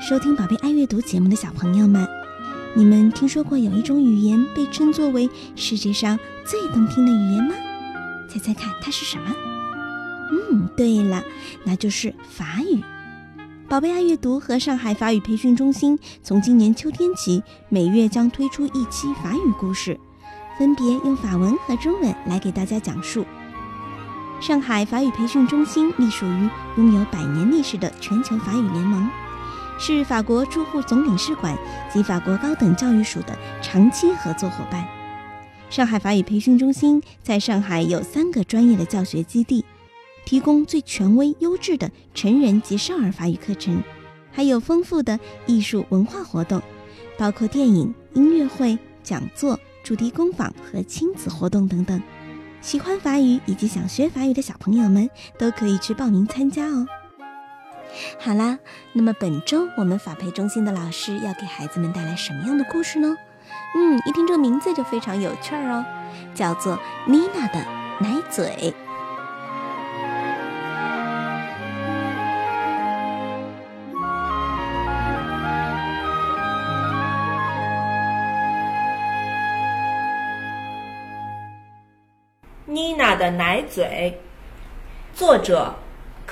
收听宝贝爱阅读节目的小朋友们，你们听说过有一种语言被称作为世界上最动听的语言吗？猜猜看，它是什么？嗯，对了，那就是法语。宝贝爱阅读和上海法语培训中心从今年秋天起，每月将推出一期法语故事，分别用法文和中文来给大家讲述。上海法语培训中心隶属于拥有百年历史的全球法语联盟，是法国驻沪总领事馆及法国高等教育署的长期合作伙伴。上海法语培训中心在上海有三个专业的教学基地，提供最权威、优质的成人及少儿法语课程，还有丰富的艺术文化活动，包括电影、音乐会、讲座、主题工坊和亲子活动等等。喜欢法语以及想学法语的小朋友们都可以去报名参加哦。好啦，那么本周我们法培中心的老师要给孩子们带来什么样的故事呢？嗯，一听这名字就非常有趣儿哦，叫做妮娜的奶嘴。妮娜的奶嘴，作者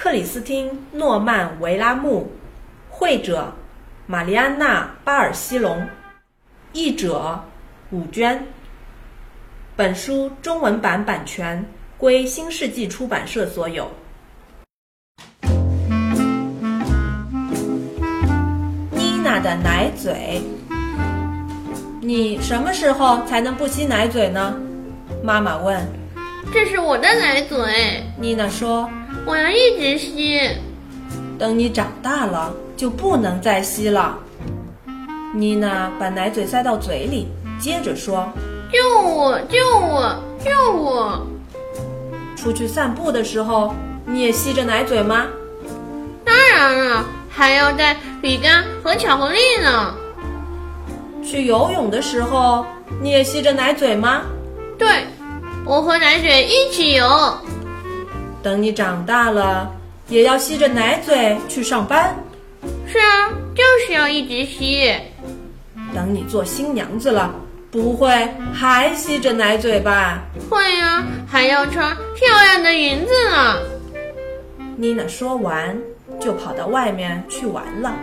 克里斯汀·诺曼·维拉木，绘者玛丽安娜·巴尔西隆，译者武娟。本书中文版版权归新世纪出版社所有。妮娜的奶嘴，你什么时候才能不吸奶嘴呢？妈妈问。这是我的奶嘴，妮娜说：“我要一直吸。等你长大了，就不能再吸了。”妮娜把奶嘴塞到嘴里，接着说：“救我！救我！救我！”出去散步的时候，你也吸着奶嘴吗？当然了，还要带饼干和巧克力呢。去游泳的时候，你也吸着奶嘴吗？对。我和奶嘴一起游。等你长大了，也要吸着奶嘴去上班。是啊，就是要一直吸。等你做新娘子了，不会还吸着奶嘴吧？会呀，还要穿漂亮的裙子呢。妮娜说完，就跑到外面去玩了。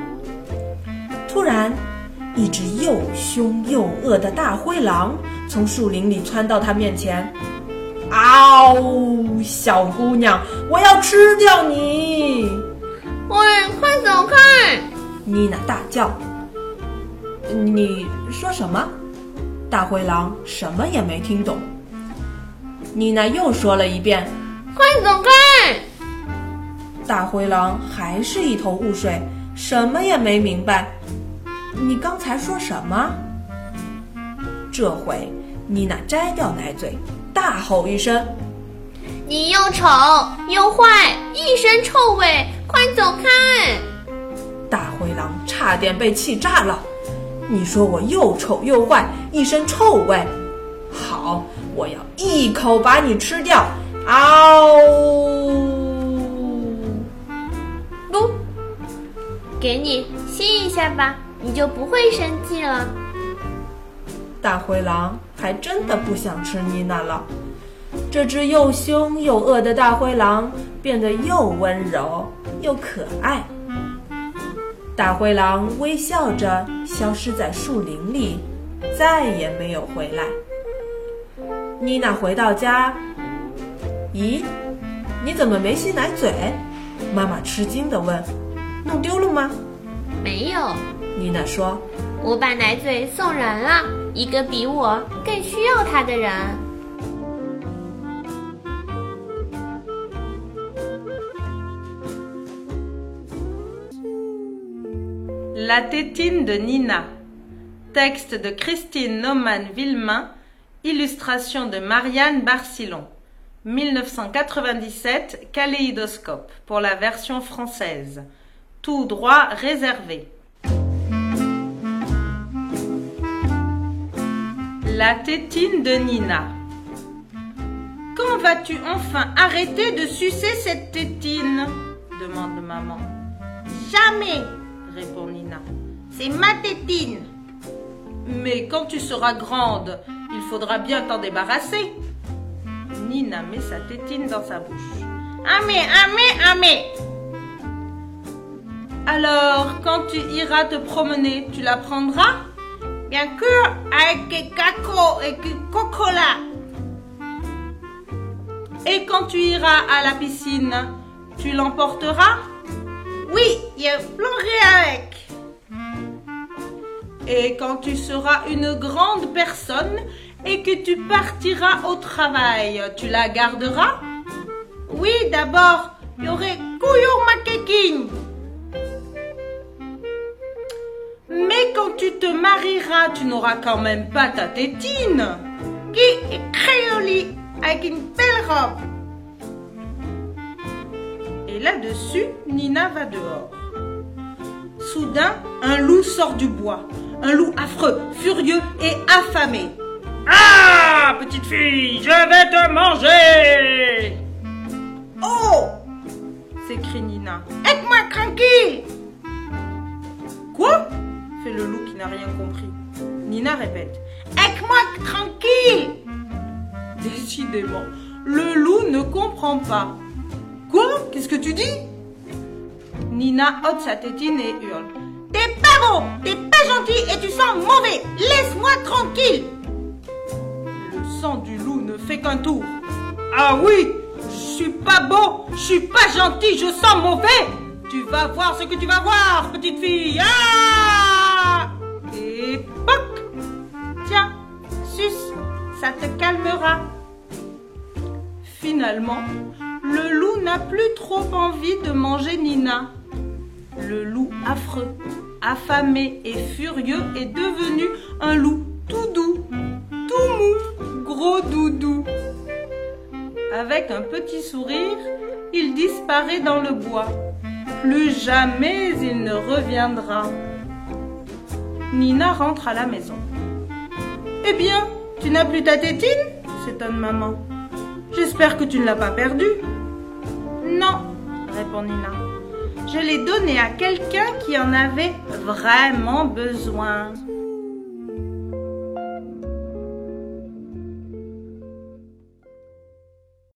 突然，一只又凶又恶的大灰狼从树林里窜到她面前。嗷！小姑娘，我要吃掉你！喂，快走开！妮娜大叫。你说什么？大灰狼什么也没听懂。妮娜又说了一遍：“快走开！”大灰狼还是一头雾水，什么也没明白。你刚才说什么？这回妮娜摘掉奶嘴。大吼一声：“你又丑又坏，一身臭味，快走开！”大灰狼差点被气炸了。你说我又丑又坏，一身臭味，好，我要一口把你吃掉！嗷！不，给你吸一下吧，你就不会生气了。大灰狼还真的不想吃妮娜了。这只又凶又恶的大灰狼变得又温柔又可爱。大灰狼微笑着消失在树林里，再也没有回来。妮娜回到家，咦，你怎么没吸奶嘴？妈妈吃惊地问：“弄丢了吗？”没有，妮娜说：“我把奶嘴送人了。” 一个比我更需要它的人。La tétine de Nina. Texte de Christine Naumann-Villemain. Illustration de Marianne Barcillon. 1997, Kaléidoscope, pour la version française. Tout droit réservé. La tétine de Nina. Quand vas-tu enfin arrêter de sucer cette tétine? demande maman. Jamais, répond Nina. C'est ma tétine. Mais quand tu seras grande, il faudra bien t'en débarrasser. Nina met sa tétine dans sa bouche. Amé, amé, amé. Alors, quand tu iras te promener, tu la prendras? Avec cacao et coca Et quand tu iras à la piscine, tu l'emporteras? Oui, je plongerai avec. Et quand tu seras une grande personne et que tu partiras au travail, tu la garderas? Oui, d'abord, il y aurait couillon ma te marieras, tu n'auras quand même pas ta tétine. Qui est très jolie, avec une belle robe. Et là-dessus, Nina va dehors. Soudain, un loup sort du bois. Un loup affreux, furieux et affamé. Ah, petite fille, je vais te manger Oh s'écrie Nina. Aide-moi tranquille. Le loup qui n'a rien compris. Nina répète. Aide-moi tranquille. Décidément, le loup ne comprend pas. Quoi? Qu'est-ce que tu dis? Nina ôte sa tétine et hurle. T'es pas beau, t'es pas gentil et tu sens mauvais. Laisse-moi tranquille. Le sang du loup ne fait qu'un tour. Ah oui, je suis pas beau, je suis pas gentil, je sens mauvais. Tu vas voir ce que tu vas voir, petite fille. Ah Tiens, suce, ça te calmera. Finalement, le loup n'a plus trop envie de manger Nina. Le loup affreux, affamé et furieux est devenu un loup tout doux, tout mou, gros doudou. Avec un petit sourire, il disparaît dans le bois. Plus jamais il ne reviendra. Nina rentre à la maison. Eh bien, tu n'as plus ta tétine? s'étonne maman. J'espère que tu ne l'as pas perdue. Non, répond Nina. Je l'ai donnée à quelqu'un qui en avait vraiment besoin.